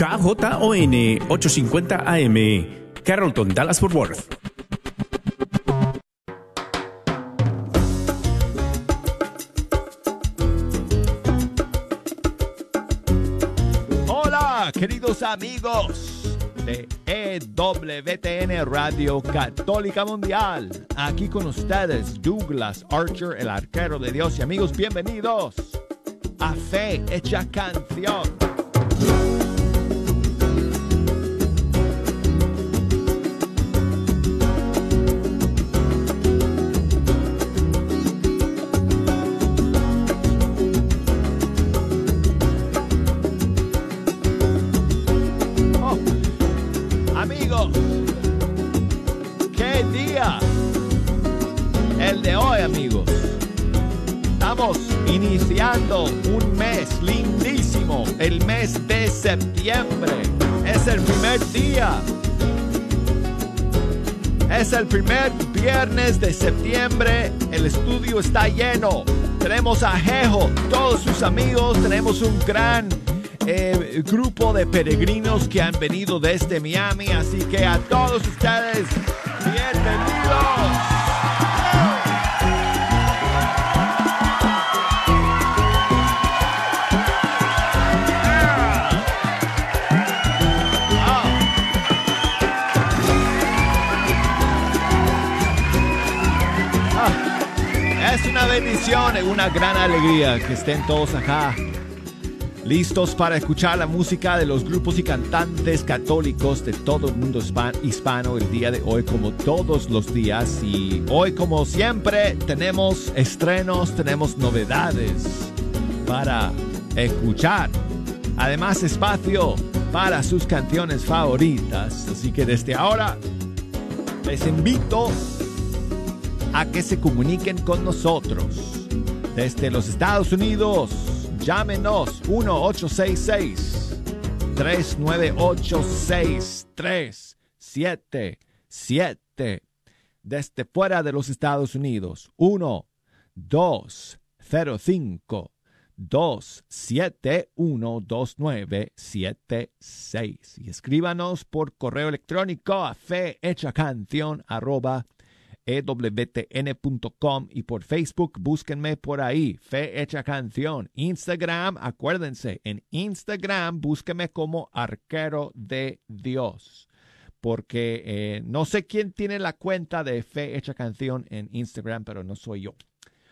KJON 850 AM, Carrollton, Dallas Fort Worth. Hola, queridos amigos de EWTN Radio Católica Mundial. Aquí con ustedes, Douglas Archer, el arquero de Dios. Y amigos, bienvenidos a Fe Hecha Canción. De septiembre. Es el primer día. Es el primer viernes de septiembre. El estudio está lleno. Tenemos a Jejo, todos sus amigos. Tenemos un gran eh, grupo de peregrinos que han venido desde Miami. Así que a todos ustedes, bienvenidos. Una bendición, y una gran alegría que estén todos acá, listos para escuchar la música de los grupos y cantantes católicos de todo el mundo hispan- hispano el día de hoy, como todos los días. Y hoy, como siempre, tenemos estrenos, tenemos novedades para escuchar. Además, espacio para sus canciones favoritas. Así que desde ahora les invito que se comuniquen con nosotros. Desde los Estados Unidos, llámenos 1-866-398-6377. Desde fuera de los Estados Unidos, 1-205. 271-2976 y escríbanos por correo electrónico a fehechacanción arroba ewtn.com y por Facebook búsquenme por ahí, Fe Hecha Canción. Instagram, acuérdense, en Instagram búsquenme como Arquero de Dios. Porque eh, no sé quién tiene la cuenta de Fe Hecha Canción en Instagram, pero no soy yo.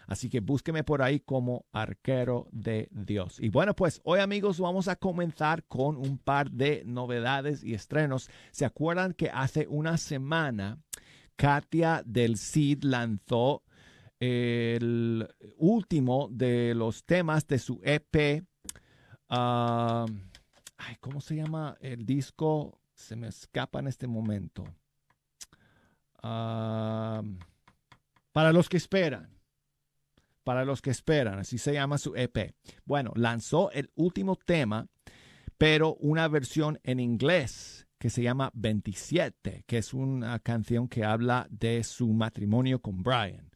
Así que búsqueme por ahí como arquero de Dios. Y bueno, pues hoy amigos vamos a comenzar con un par de novedades y estrenos. ¿Se acuerdan que hace una semana Katia del Cid lanzó el último de los temas de su EP? ah, ay, ¿Cómo se llama el disco? Se me escapa en este momento. Ah, para los que esperan para los que esperan, así se llama su EP. Bueno, lanzó el último tema, pero una versión en inglés que se llama 27, que es una canción que habla de su matrimonio con Brian.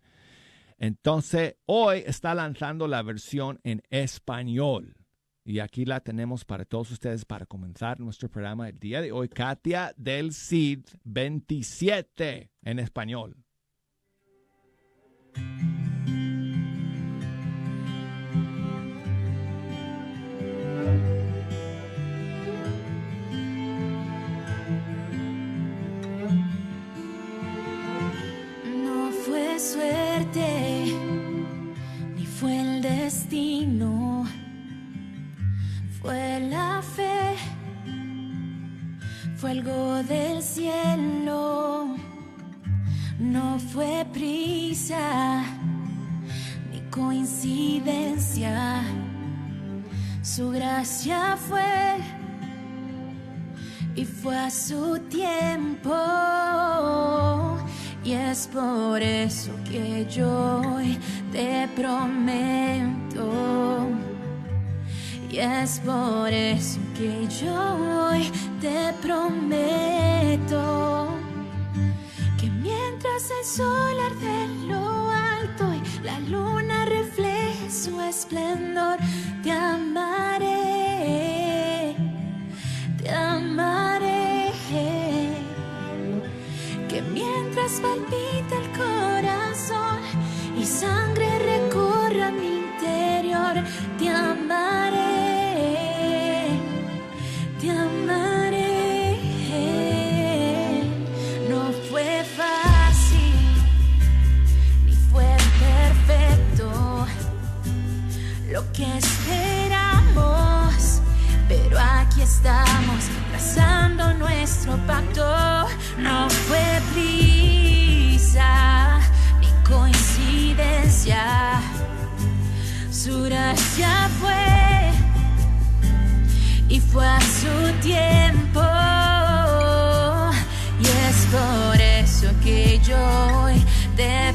Entonces, hoy está lanzando la versión en español. Y aquí la tenemos para todos ustedes para comenzar nuestro programa el día de hoy. Katia del Cid 27 en español. Destino, fue la fe, fue algo del cielo, no fue prisa, ni coincidencia, su gracia fue y fue a su tiempo. Y es por eso que yo hoy te prometo. Y es por eso que yo hoy te prometo. Que mientras el sol arde lo alto y la luna refleje su esplendor, te amaré. Palpita el corazón y sangre recorra mi interior, te amaré, te amaré. No fue fácil, ni fue perfecto lo que esperamos, pero aquí estamos trazando nuestro pacto. No fue prisa coincidencia, su gracia fue y fue a su tiempo. Y es por eso que yo hoy te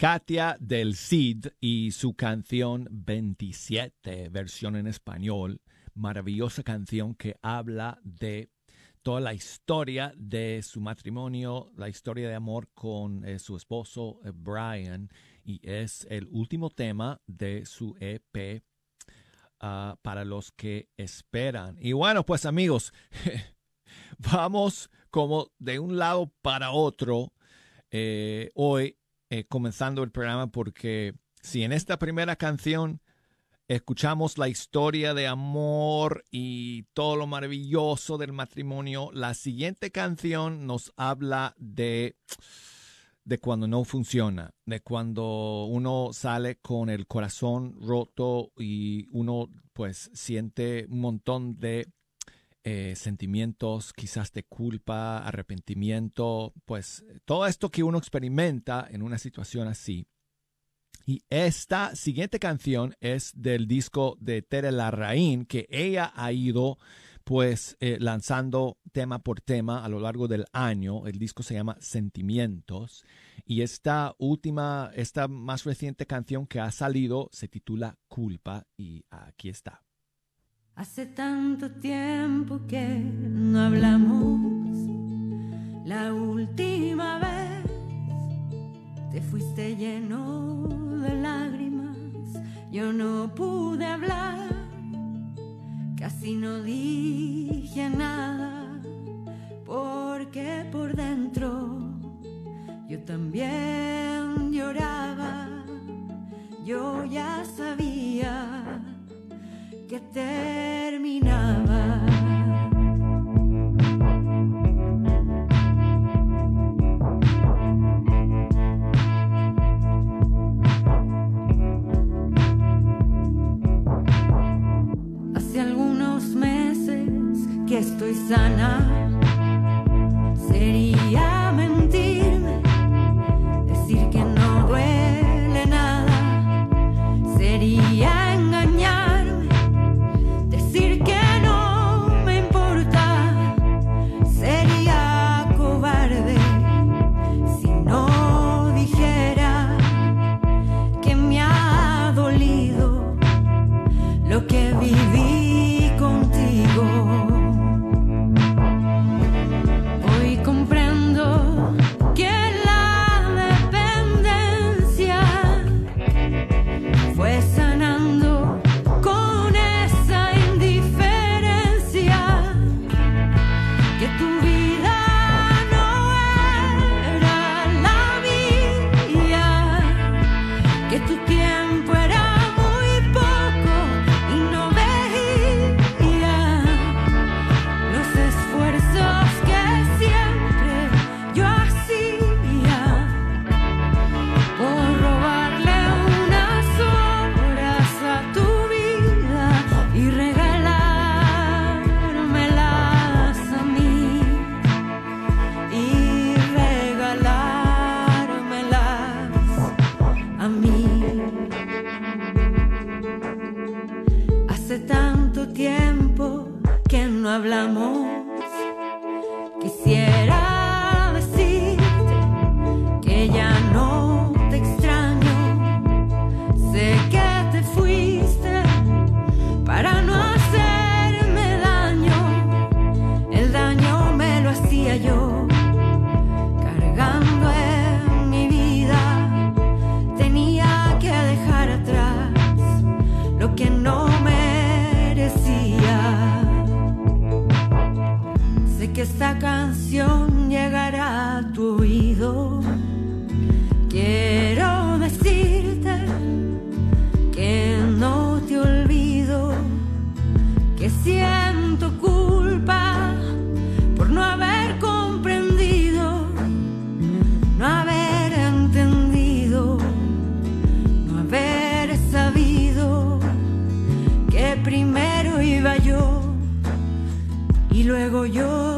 Katia del Cid y su canción 27, versión en español. Maravillosa canción que habla de toda la historia de su matrimonio, la historia de amor con eh, su esposo eh, Brian. Y es el último tema de su EP ah, para los que esperan. Y bueno, pues amigos, vamos como de un lado para otro eh, hoy eh, comenzando el programa porque si en esta primera canción escuchamos la historia de amor y todo lo maravilloso del matrimonio, la siguiente canción nos habla de de cuando no funciona, de cuando uno sale con el corazón roto y uno pues siente un montón de eh, sentimientos quizás de culpa, arrepentimiento, pues todo esto que uno experimenta en una situación así. Y esta siguiente canción es del disco de Tere Larraín, que ella ha ido pues eh, lanzando tema por tema a lo largo del año. El disco se llama Sentimientos. Y esta última, esta más reciente canción que ha salido se titula Culpa y aquí está. Hace tanto tiempo que no hablamos. La última vez te fuiste lleno de lágrimas. Yo no pude hablar, casi no dije nada, porque por dentro yo también lloraba. Yo ya sabía que terminaba. Hace algunos meses que estoy sana. Luego yo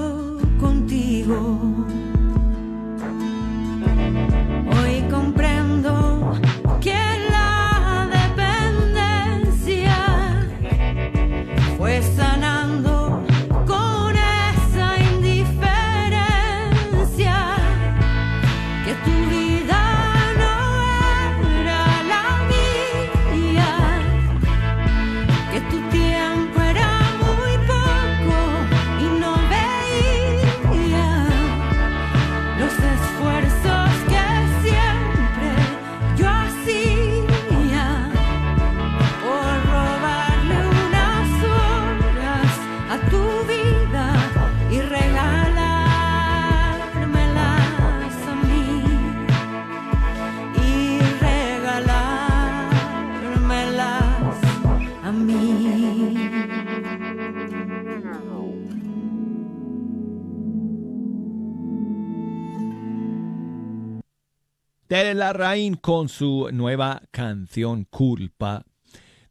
Tere Larraín con su nueva canción Culpa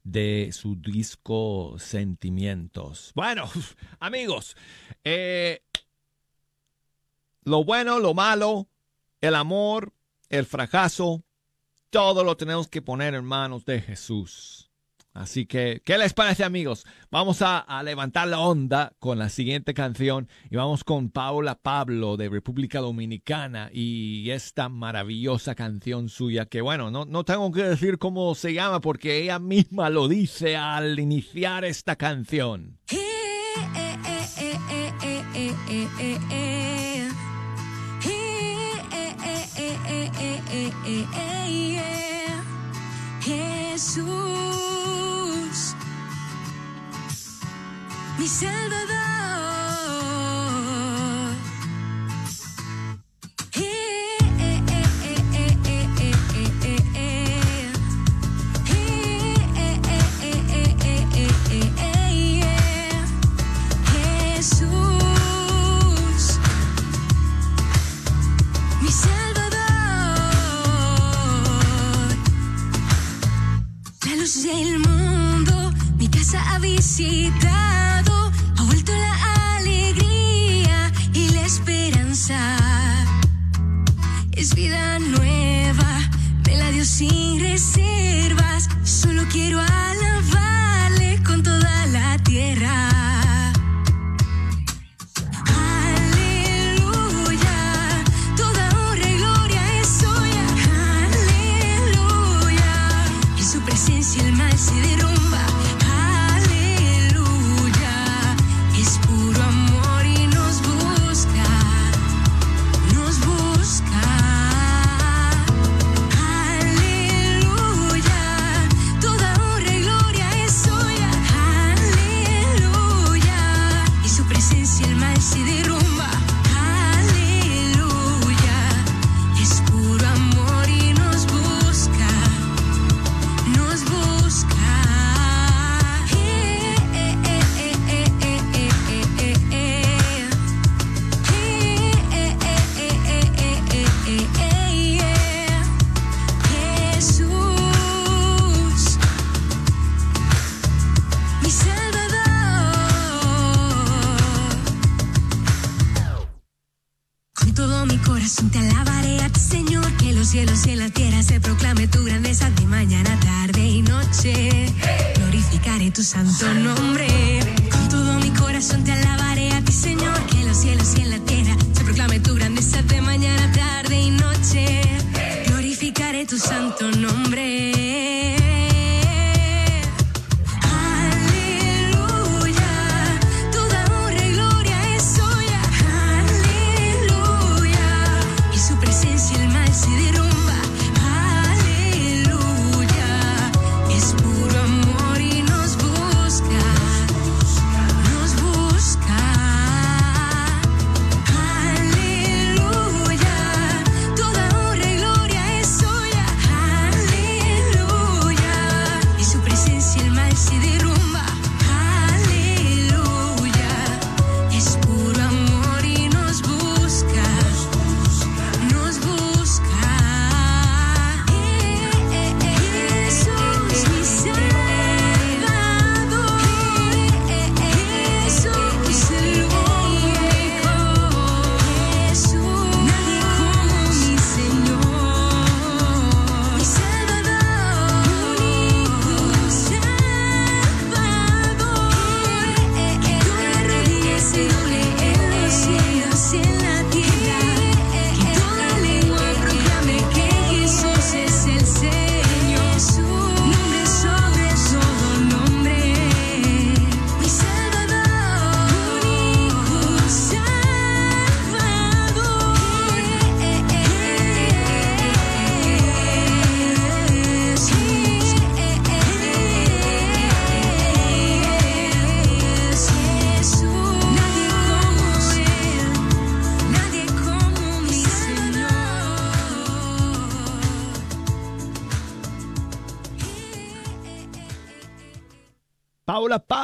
de su disco Sentimientos. Bueno, amigos, eh, lo bueno, lo malo, el amor, el fracaso, todo lo tenemos que poner en manos de Jesús. Así que, ¿qué les parece amigos? Vamos a, levantar la onda con la siguiente canción y vamos con Paula Pablo de República Dominicana y esta maravillosa canción suya que bueno, no, no tengo que decir cómo se llama porque ella misma lo dice al iniciar esta canción. Cielos y la tierra se proclame tu grandeza de mañana, tarde y noche. Glorificaré tu santo nombre. Con todo mi corazón te alabaré a ti, Señor, que los cielos y en la tierra se proclame tu grandeza de mañana, tarde y noche. Glorificaré tu santo nombre.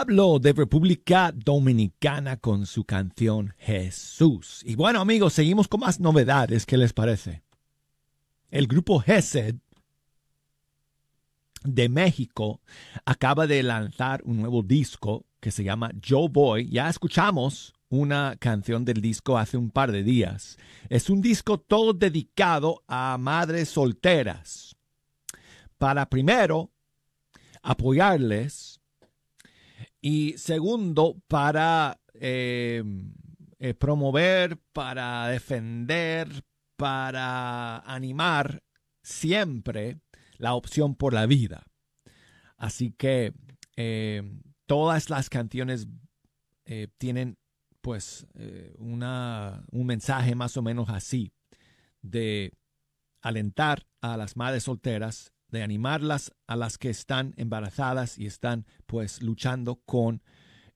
Pablo de República Dominicana con su canción Jesús. Y bueno amigos, seguimos con más novedades. ¿Qué les parece? El grupo Gesed de México acaba de lanzar un nuevo disco que se llama Yo Voy. Ya escuchamos una canción del disco hace un par de días. Es un disco todo dedicado a madres solteras. Para primero apoyarles y segundo para eh, eh, promover, para defender, para animar siempre la opción por la vida. Así que eh, todas las canciones tienen pues una, un mensaje más o menos así de alentar a las madres solteras, de animarlas a las que están embarazadas y están pues luchando con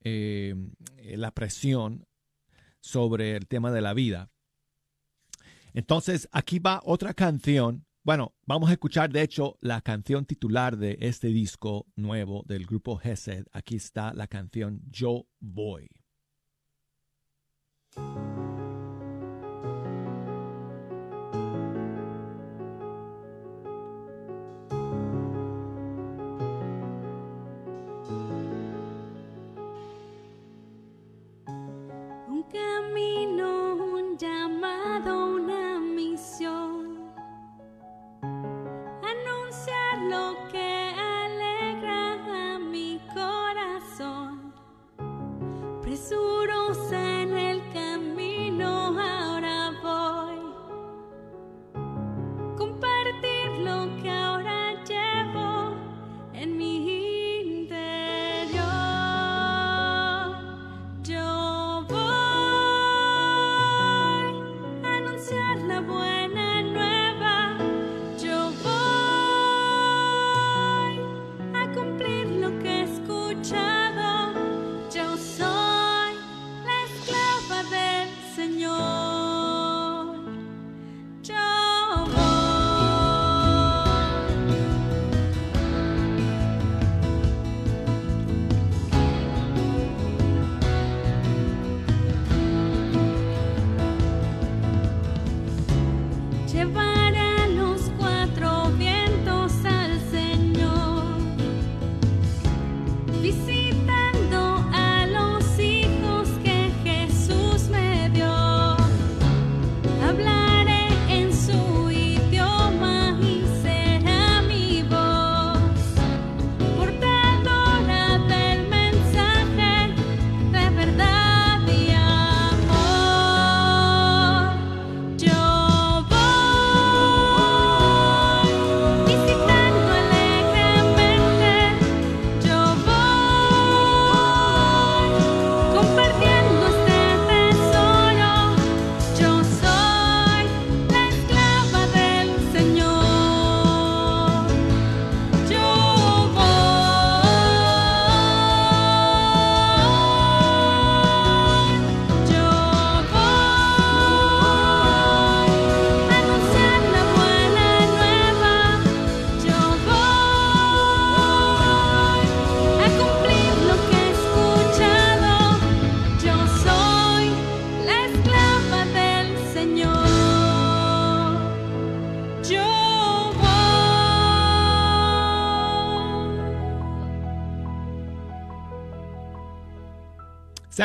eh, la presión sobre el tema de la vida. Entonces aquí va otra canción. Bueno, vamos a escuchar de hecho la canción titular de este disco nuevo del grupo Gesed. Aquí está la canción Yo Voy.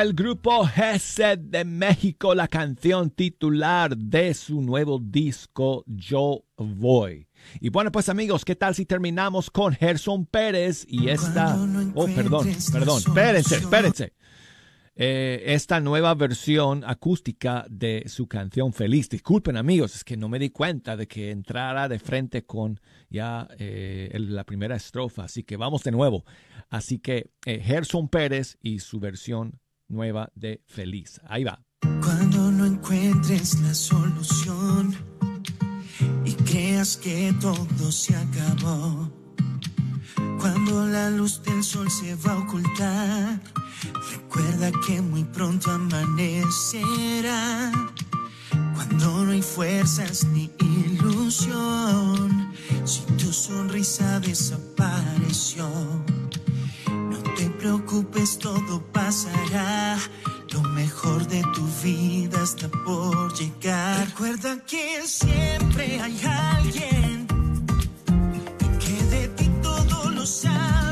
El grupo Gesed de México, la canción titular de su nuevo disco Yo Voy. Y bueno, pues amigos, ¿qué tal si terminamos con Gerson Pérez y esta... Oh, perdón, perdón, espérense, espérense. Eh, esta nueva versión acústica de su canción Feliz. Disculpen amigos, es que no me di cuenta de que entrara de frente con ya eh, la primera estrofa, así que vamos de nuevo. Así que eh, Gerson Pérez y su versión nueva de Feliz. Ahí va. Cuando no encuentres la solución y creas que todo se acabó. Cuando la luz del sol se va a ocultar, recuerda que muy pronto amanecerá. Cuando no hay fuerzas ni ilusión, si tu sonrisa desapareció preocupes, todo pasará. Lo mejor de tu vida está por llegar. Recuerda que siempre hay alguien que de ti todo lo sabe.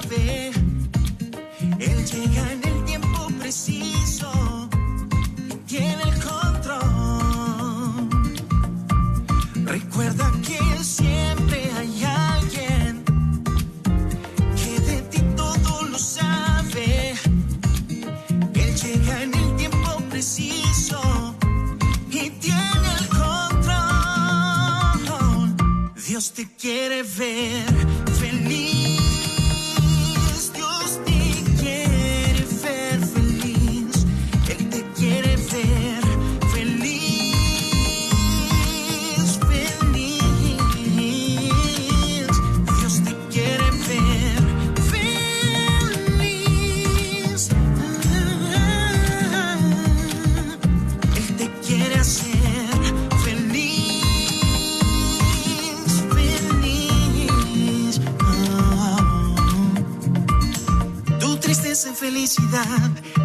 Quiere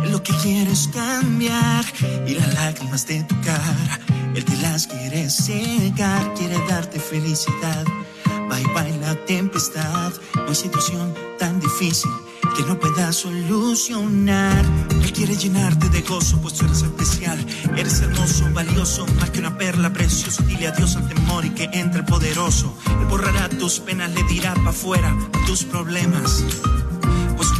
lo que quieres cambiar y las lágrimas de tu cara, el que las quiere secar, quiere darte felicidad. Bye bye la tempestad, no hay situación tan difícil que no pueda solucionar. Él quiere llenarte de gozo, pues tú eres especial. Eres hermoso, valioso, más que una perla preciosa. Dile adiós al temor y que entre el poderoso. Él borrará tus penas, le dirá para afuera tus problemas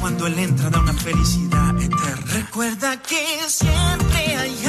cuando él entra da una felicidad eterna. Recuerda que siempre hay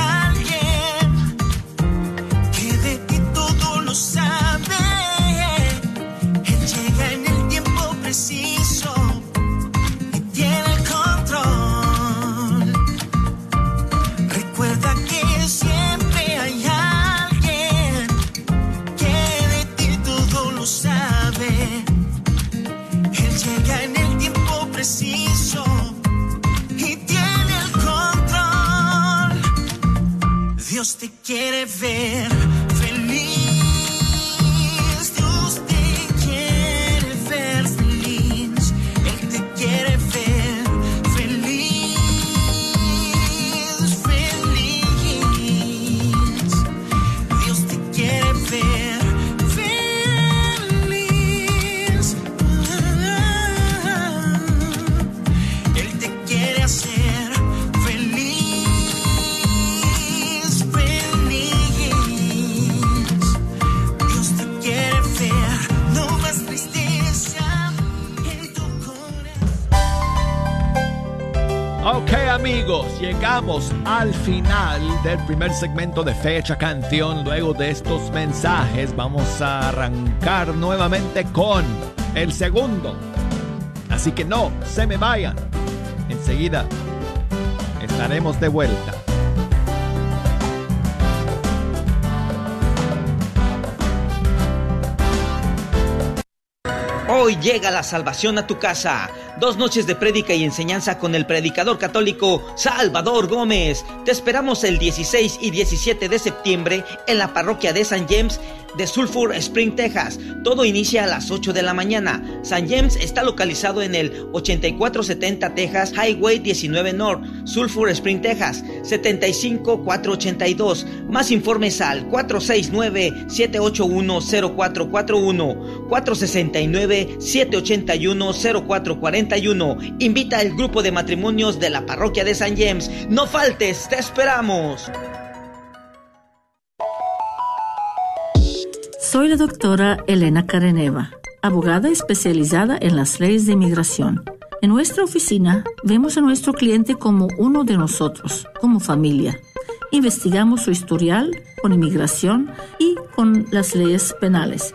del primer segmento de Fecha Canción. Luego de estos mensajes vamos a arrancar nuevamente con el segundo. Así que no se me vayan. Enseguida estaremos de vuelta. Hoy llega la salvación a tu casa. Dos noches de prédica y enseñanza con el predicador católico Salvador Gómez. Te esperamos el 16 y 17 de septiembre en la parroquia de San James de Sulphur Spring, Texas. Todo inicia a las 8 de la mañana. San James está localizado en el 8470 Texas Highway 19 North, Sulphur Spring, Texas 75482. Más informes al 469-781-0441, 469-781-0441. Invita al grupo de matrimonios de la parroquia de San James. No faltes, te esperamos. Soy la doctora Elena Careneva, abogada especializada en las leyes de inmigración. En nuestra oficina vemos a nuestro cliente como uno de nosotros, como familia. Investigamos su historial con inmigración y con las leyes penales.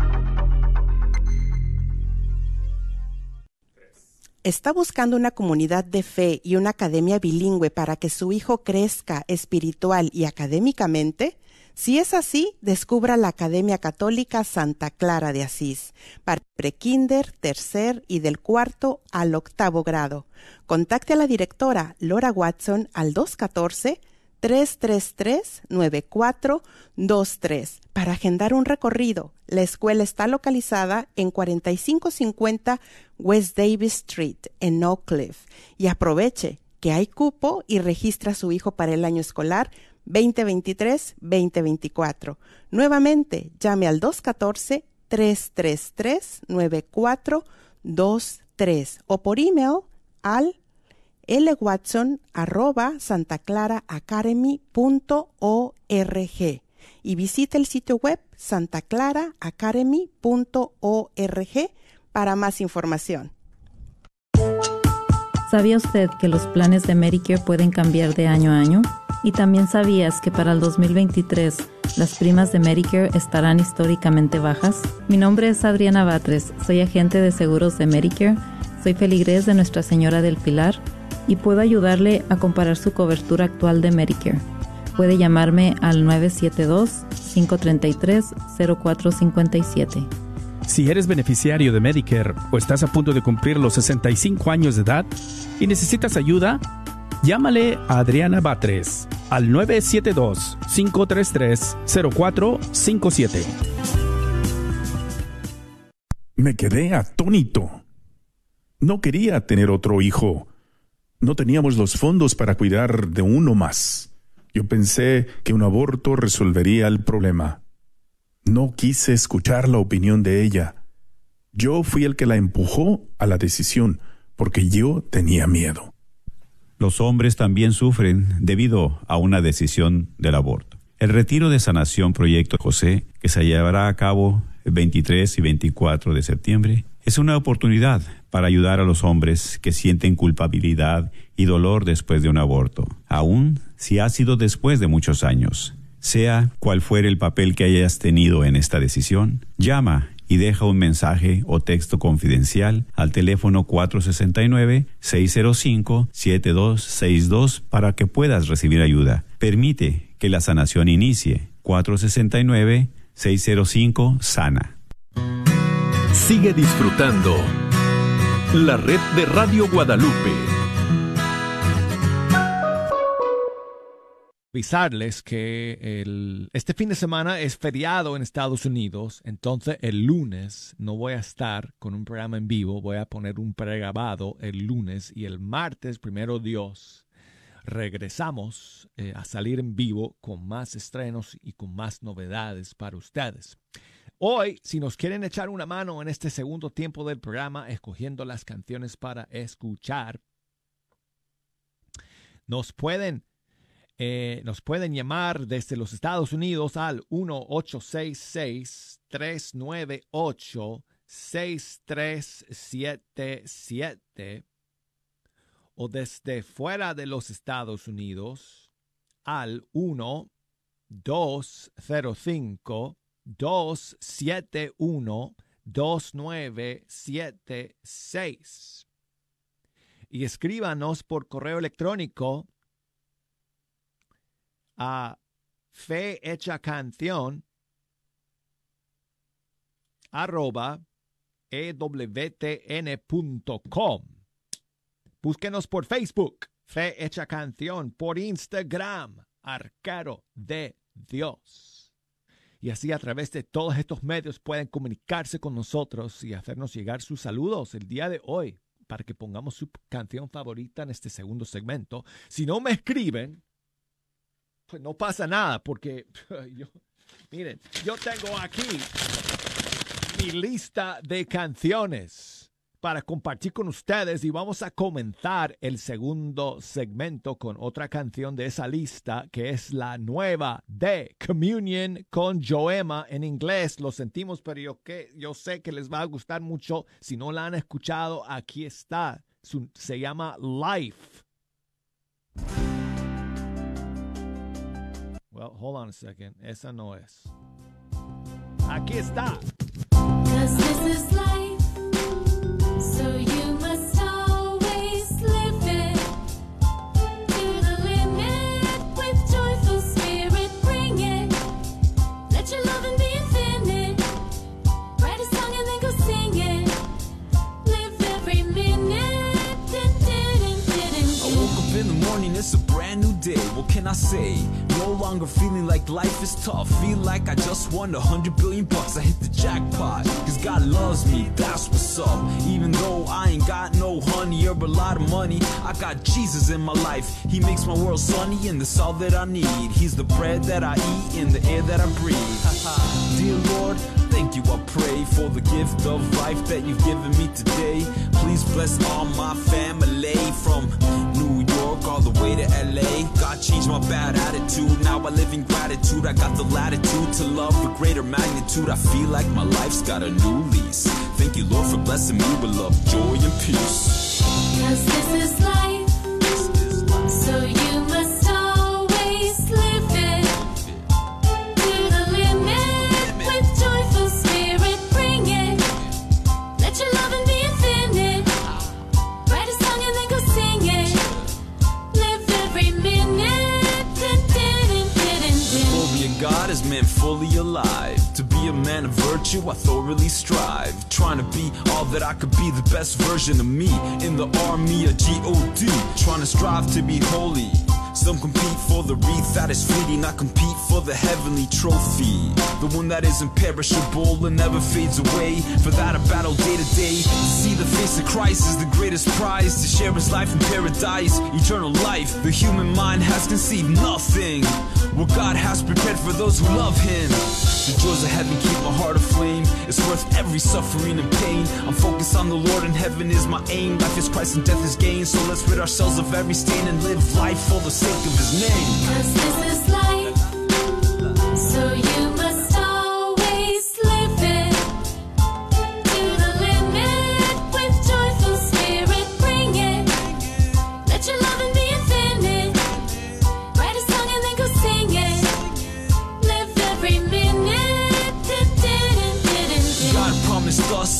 ¿Está buscando una comunidad de fe y una academia bilingüe para que su hijo crezca espiritual y académicamente? Si es así, descubra la Academia Católica Santa Clara de Asís para prekinder, tercer y del cuarto al octavo grado. Contacte a la directora Laura Watson al 214 333-9423 para agendar un recorrido. La escuela está localizada en 4550 West Davis Street, en Oak Cliff. Y aproveche que hay cupo y registra a su hijo para el año escolar 2023-2024. Nuevamente, llame al 214-333-9423 o por email al lwatson arroba santaclaraacademy.org y visite el sitio web santaclaraacademy.org para más información. ¿Sabía usted que los planes de Medicare pueden cambiar de año a año? Y también sabías que para el 2023 las primas de Medicare estarán históricamente bajas. Mi nombre es Adriana Batres, soy agente de seguros de Medicare, soy feligrés de Nuestra Señora del Pilar y puedo ayudarle a comparar su cobertura actual de Medicare. Puede llamarme al 972-533-0457. Si eres beneficiario de Medicare o estás a punto de cumplir los 65 años de edad y necesitas ayuda, llámale a Adriana Batres al 972-533-0457. Me quedé atónito. No quería tener otro hijo no teníamos los fondos para cuidar de uno más. Yo pensé que un aborto resolvería el problema. No quise escuchar la opinión de ella. Yo fui el que la empujó a la decisión, porque yo tenía miedo. Los hombres también sufren debido a una decisión del aborto. El retiro de sanación Proyecto José, que se llevará a cabo el 23 y 24 de septiembre, es una oportunidad para ayudar a los hombres que sienten culpabilidad y dolor después de un aborto, aun si ha sido después de muchos años. Sea cual fuere el papel que hayas tenido en esta decisión, llama y deja un mensaje o texto confidencial al teléfono 469-605-7262 para que puedas recibir ayuda. Permite que la sanación inicie. 469-605 Sana. Sigue disfrutando la red de Radio Guadalupe. Avisarles que este fin de semana es feriado en Estados Unidos, entonces el lunes no voy a estar con un programa en vivo, voy a poner un pregrabado el lunes y el martes, primero Dios, regresamos eh, a salir en vivo con más estrenos y con más novedades para ustedes. Hoy, si nos quieren echar una mano en este segundo tiempo del programa, escogiendo las canciones para escuchar, nos pueden, eh, nos pueden llamar desde los Estados Unidos al 1866-398-6377 o desde fuera de los Estados Unidos al 1 205 271 2976 y escríbanos por correo electrónico a fe hecha canción arroba ewtn.com. Búsquenos por Facebook, Fe Hecha Canción, por Instagram, Arcaro de Dios. Y así a través de todos estos medios pueden comunicarse con nosotros y hacernos llegar sus saludos el día de hoy para que pongamos su canción favorita en este segundo segmento. Si no me escriben, pues no pasa nada porque yo, miren, yo tengo aquí mi lista de canciones para compartir con ustedes y vamos a comenzar el segundo segmento con otra canción de esa lista que es la nueva de Communion con Joema en inglés. Lo sentimos, pero yo, que, yo sé que les va a gustar mucho. Si no la han escuchado, aquí está. se llama Life. Well, hold on a second. Esa no es. Aquí está. Morning, it's a brand new day. What can I say? No longer feeling like life is tough. Feel like I just won a hundred billion bucks. I hit the jackpot. Cause God loves me, that's what's up. Even though I ain't got no honey or a lot of money, I got Jesus in my life. He makes my world sunny and that's all that I need. He's the bread that I eat and the air that I breathe. Dear Lord, thank you, I pray for the gift of life that you've given me today. Please bless all my family from New York all the way to LA. God changed my bad attitude, now I live in gratitude. I got the latitude to love with greater magnitude. I feel like my life's got a new lease. Thank you, Lord, for blessing me with love, joy, and peace. Cause this is life, so you must fully alive. To be a man of virtue, I thoroughly strive. Trying to be all that I could be, the best version of me. In the army of G-O-D. Trying to strive to be holy. Some compete for the wreath that is fleeting. I compete for the heavenly trophy. The one that is imperishable and never fades away. For that I battle day to day. To see the face of Christ is the greatest prize. To share his life in paradise, eternal life. The human mind has conceived nothing. What God has prepared for those who love him. The joys of heaven keep my heart aflame. It's worth every suffering and pain. I'm focused on the Lord and heaven is my aim. Life is Christ and death is gain. So let's rid ourselves of every stain and live life for the sake of his name. Cause this is life, so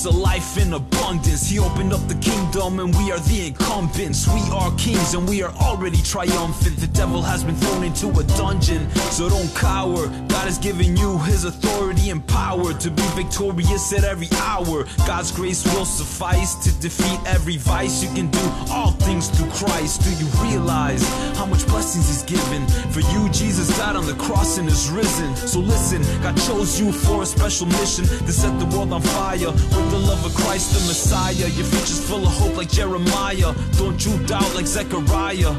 So life in abundance. He opened up the kingdom and we are the incumbents. We are kings and we are already triumphant. The devil has been thrown into a dungeon, so don't cower. God has given you his authority and power to be victorious at every hour. God's grace will suffice to defeat every vice. You can do all things through Christ. Do you realize how much blessings he's given? For you, Jesus died on the cross and is risen. So listen, God chose you for a special mission to set the world on fire with the love of Christ the Messiah. Your future's full of hope like Jeremiah. Don't you doubt like Zechariah.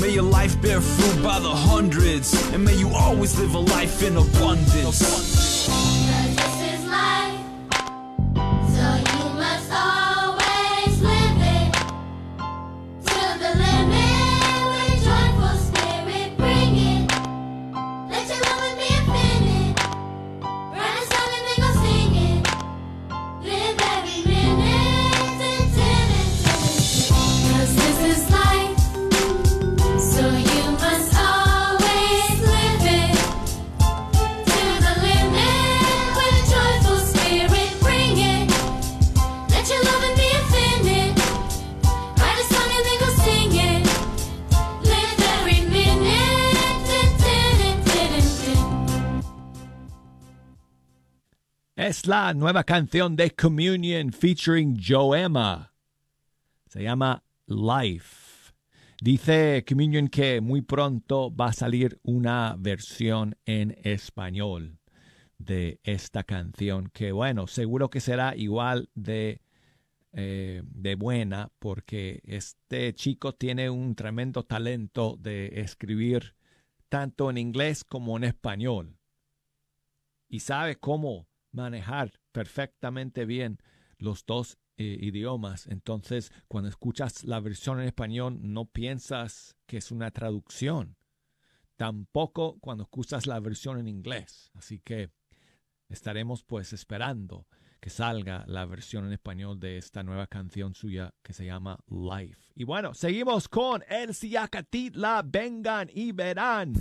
May your life bear fruit by the hundreds, and may you always live a life in abundance. la nueva canción de Communion featuring Joema. Se llama Life. Dice Communion que muy pronto va a salir una versión en español de esta canción, que bueno, seguro que será igual de, eh, de buena, porque este chico tiene un tremendo talento de escribir tanto en inglés como en español. Y sabe cómo manejar perfectamente bien los dos eh, idiomas. Entonces, cuando escuchas la versión en español, no piensas que es una traducción. Tampoco cuando escuchas la versión en inglés. Así que estaremos pues esperando que salga la versión en español de esta nueva canción suya que se llama Life. Y bueno, seguimos con El Siacatitla, vengan y verán.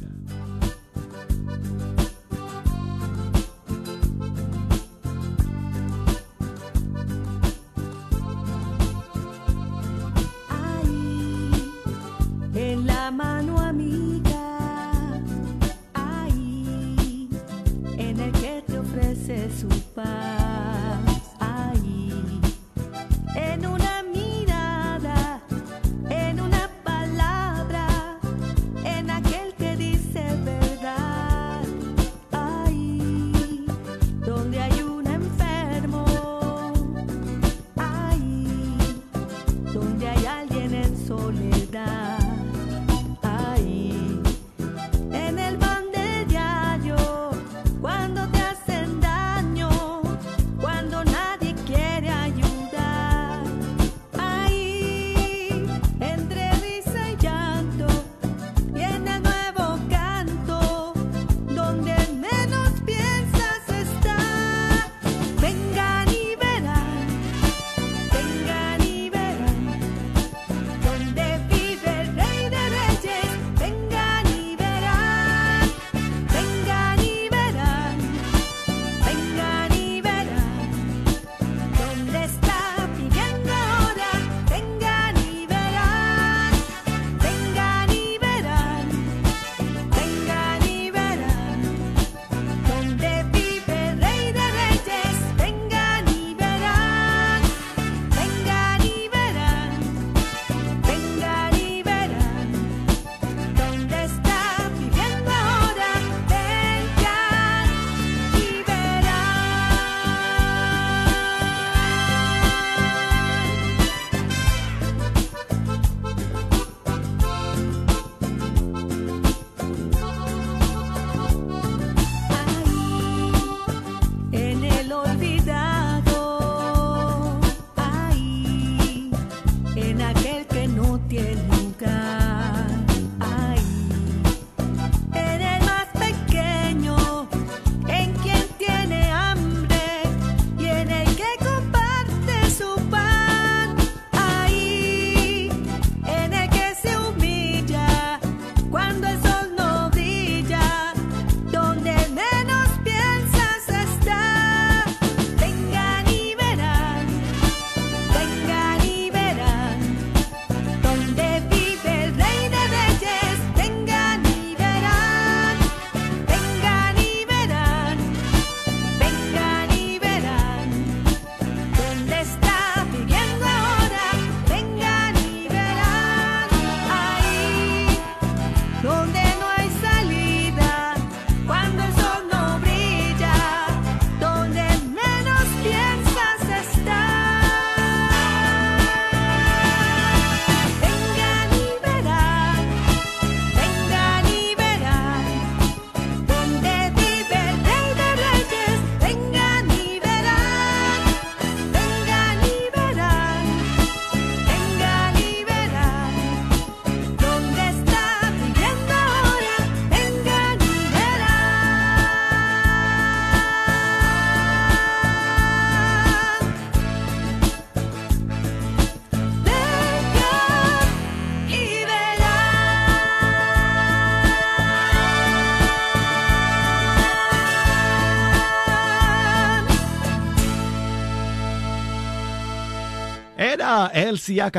bye Chelsea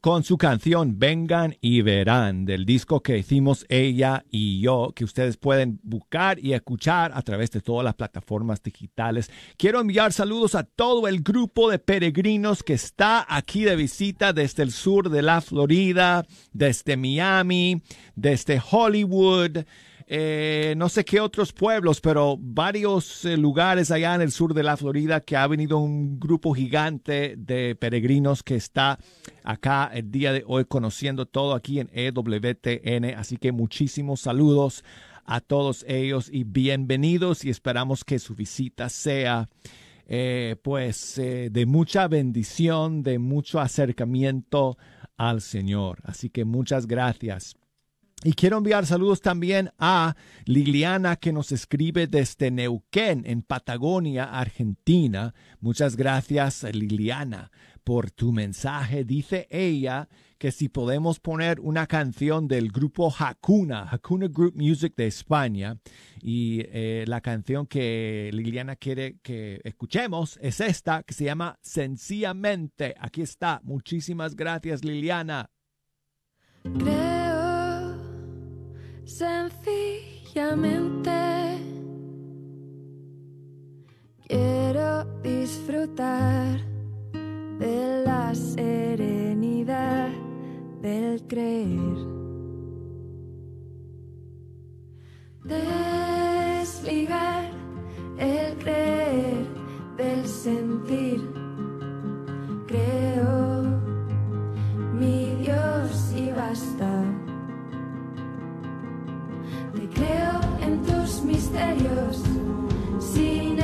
con su canción Vengan y Verán del disco que hicimos ella y yo, que ustedes pueden buscar y escuchar a través de todas las plataformas digitales. Quiero enviar saludos a todo el grupo de peregrinos que está aquí de visita desde el sur de la Florida, desde Miami, desde Hollywood eh, no sé qué otros pueblos, pero varios eh, lugares allá en el sur de la Florida que ha venido un grupo gigante de peregrinos que está acá el día de hoy conociendo todo aquí en EWTN. Así que muchísimos saludos a todos ellos y bienvenidos y esperamos que su visita sea eh, pues de mucha bendición, de mucho acercamiento al Señor. Así que muchas gracias. Y quiero enviar saludos también a Liliana que nos escribe desde Neuquén, en Patagonia, Argentina. Muchas gracias, Liliana, por tu mensaje. Dice ella que si podemos poner una canción del grupo Hakuna, Hakuna Group Music de España. Y eh, la canción que Liliana quiere que escuchemos es esta, que se llama Sencillamente. Aquí está. Muchísimas gracias, Liliana. Sencillamente quiero disfrutar de la serenidad del creer. Desligar el creer del sentir. Creo mi Dios y basta. Creo en tus misterios. Sin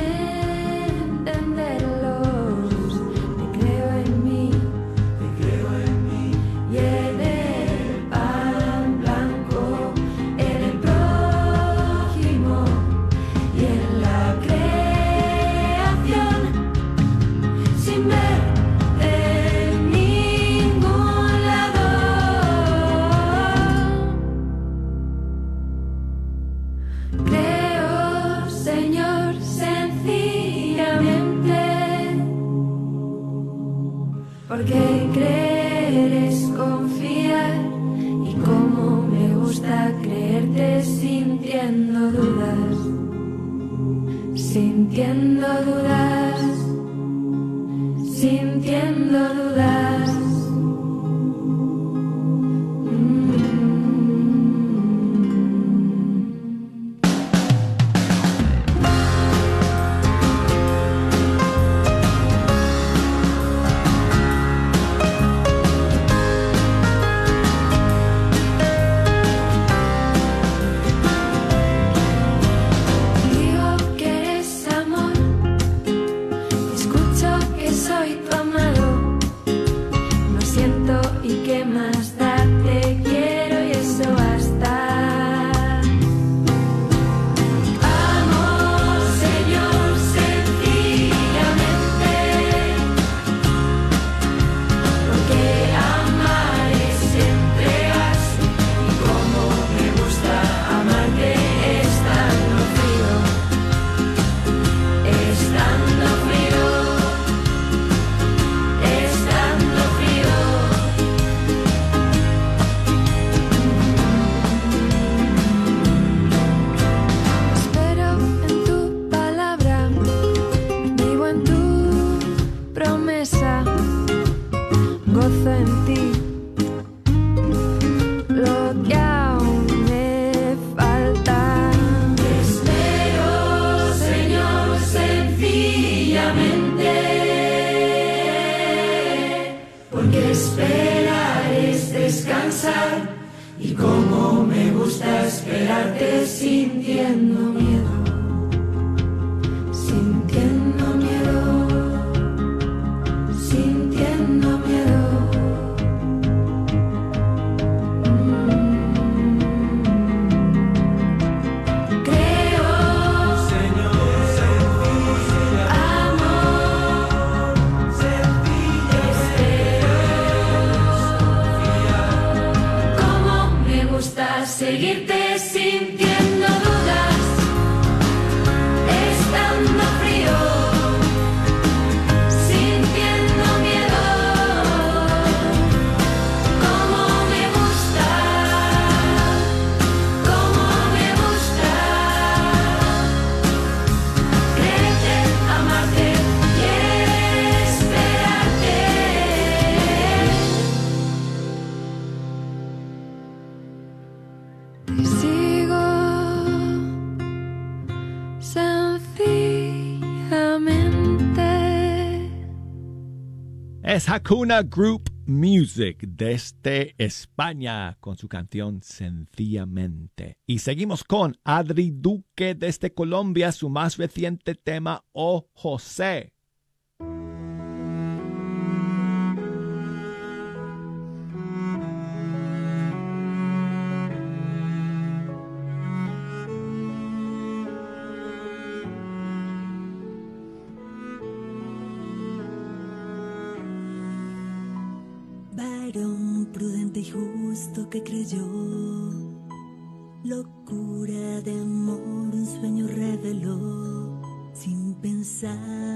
gozo. es Hakuna Group Music desde España con su canción Sencillamente. Y seguimos con Adri Duque desde Colombia, su más reciente tema, Oh José. inocente y justo que creyó. Locura de amor, un sueño reveló sin pensar.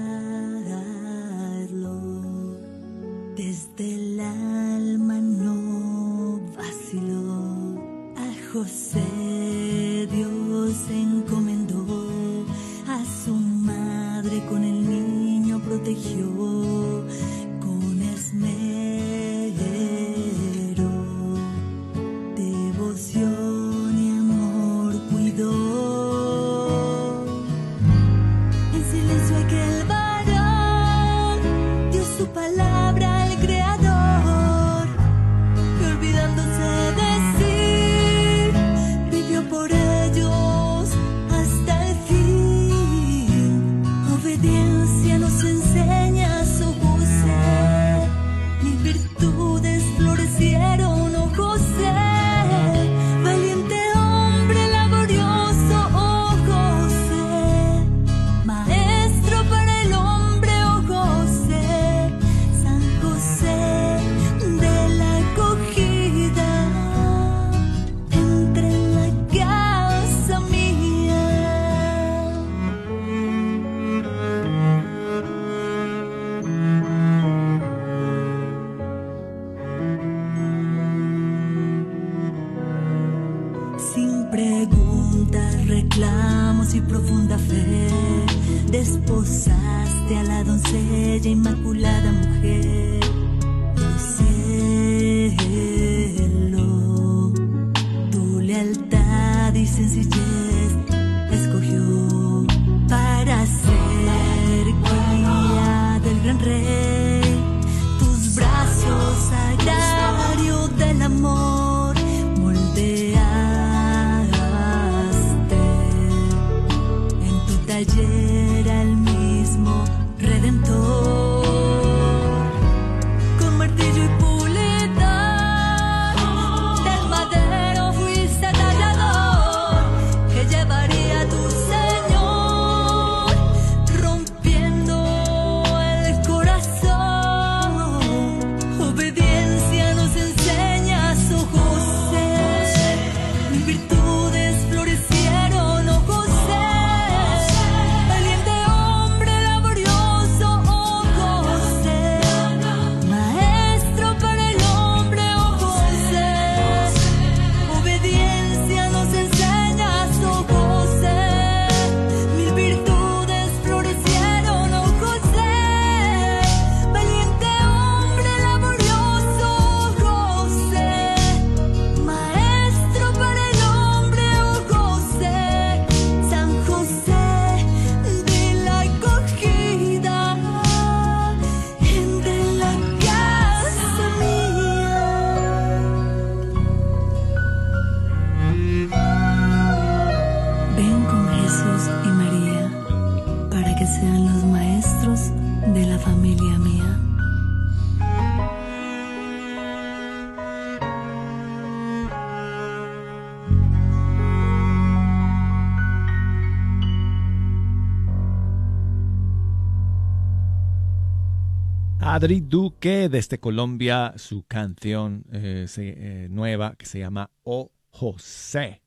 Adri Duque desde Colombia, su canción eh, eh, nueva que se llama O José.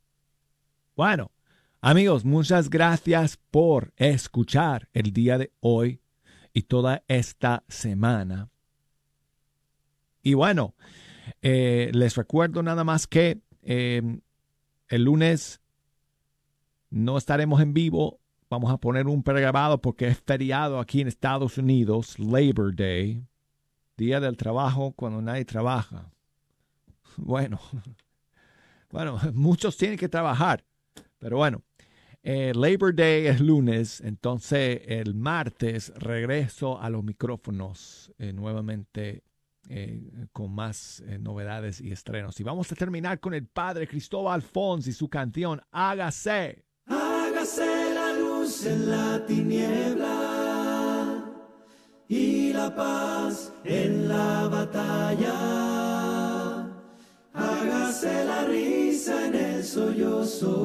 Bueno, amigos, muchas gracias por escuchar el día de hoy y toda esta semana. Y bueno, eh, les recuerdo nada más que el lunes no estaremos en vivo Vamos a poner un pregrabado porque es feriado aquí en Estados Unidos, Labor Day, día del trabajo cuando nadie trabaja. Bueno, bueno, muchos tienen que trabajar, pero bueno, eh, Labor Day es lunes, entonces el martes regreso a los micrófonos eh, nuevamente eh, con más novedades y estrenos. Y vamos a terminar con el padre Cristóbal Fons y su canción Hágase en la tiniebla y la paz en la batalla. Hágase la risa en el sollozo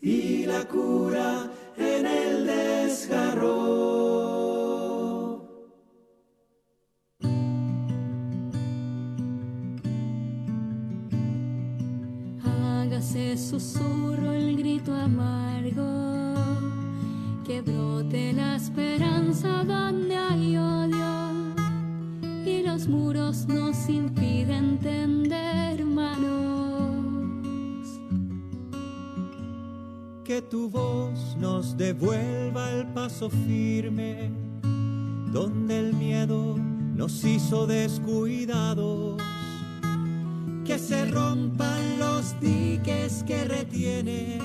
y la cura en el desgarro. Susurro el grito amargo, que brote la esperanza donde hay odio y los muros nos impiden tender manos. Que tu voz nos devuelva el paso firme, donde el miedo nos hizo descuidados. Que se rompan los diques que retienen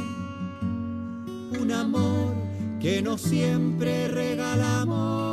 un amor que no siempre regalamos.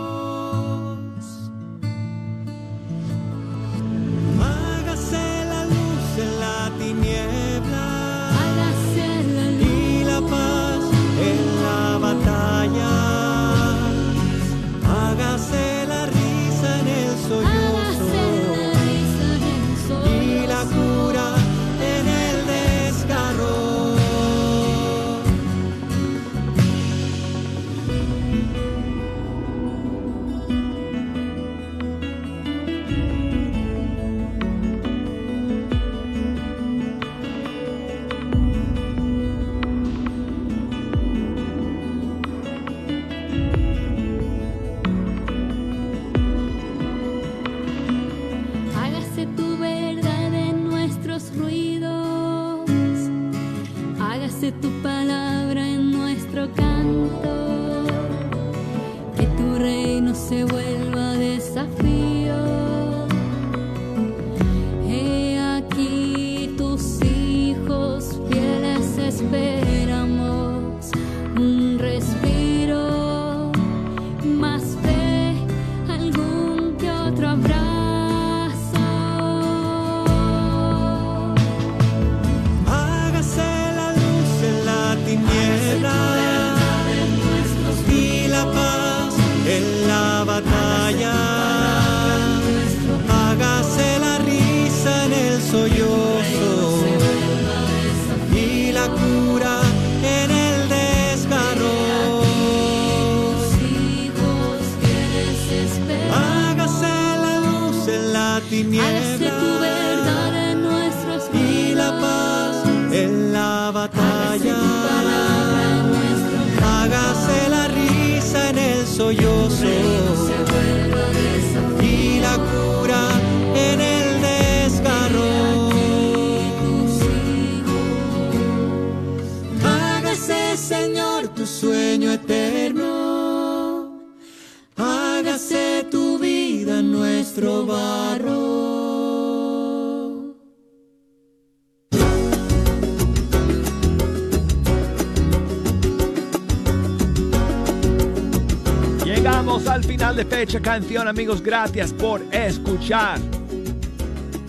Fecha canción, amigos. Gracias por escuchar.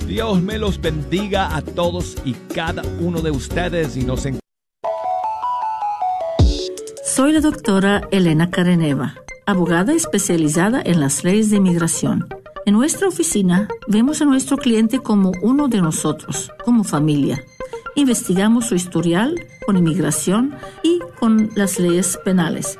Dios me los bendiga a todos y cada uno de ustedes y nos. Soy la doctora Elena Careneva, abogada especializada en las leyes de inmigración. En nuestra oficina vemos a nuestro cliente como uno de nosotros, como familia. Investigamos su historial con inmigración y con las leyes penales.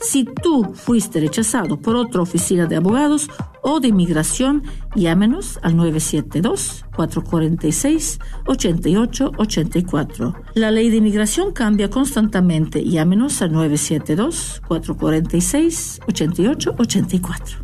Si tú fuiste rechazado por otra oficina de abogados o de inmigración, llámenos al 972-446-8884. La ley de inmigración cambia constantemente. Llámenos al 972-446-8884.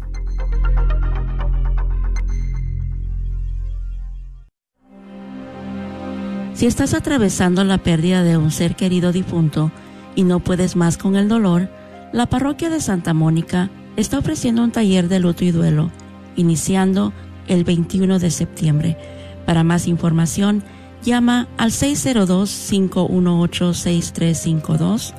Si estás atravesando la pérdida de un ser querido difunto y no puedes más con el dolor, La parroquia de Santa Mónica está ofreciendo un taller de luto y duelo, iniciando el 21 de septiembre. Para más información, llama al 602-518-6352,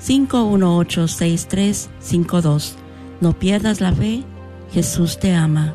602-518-6352. No pierdas la fe, Jesús te ama.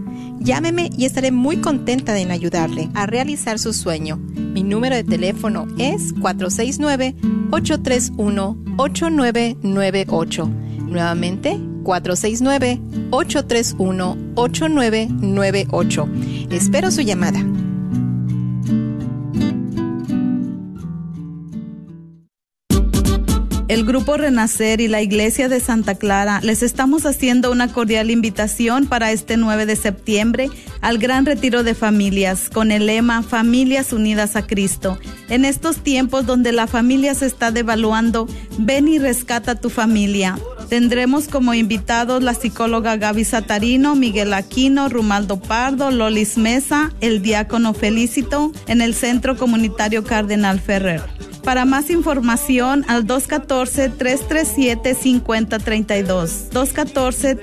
Llámeme y estaré muy contenta en ayudarle a realizar su sueño. Mi número de teléfono es 469-831-8998. Nuevamente, 469-831-8998. Espero su llamada. El Grupo Renacer y la Iglesia de Santa Clara les estamos haciendo una cordial invitación para este 9 de septiembre al Gran Retiro de Familias con el lema Familias Unidas a Cristo. En estos tiempos donde la familia se está devaluando, ven y rescata tu familia. Tendremos como invitados la psicóloga Gaby Satarino, Miguel Aquino, Rumaldo Pardo, Lolis Mesa, el diácono Felicito en el Centro Comunitario Cardenal Ferrer. Para más información al 214-337-5032. 214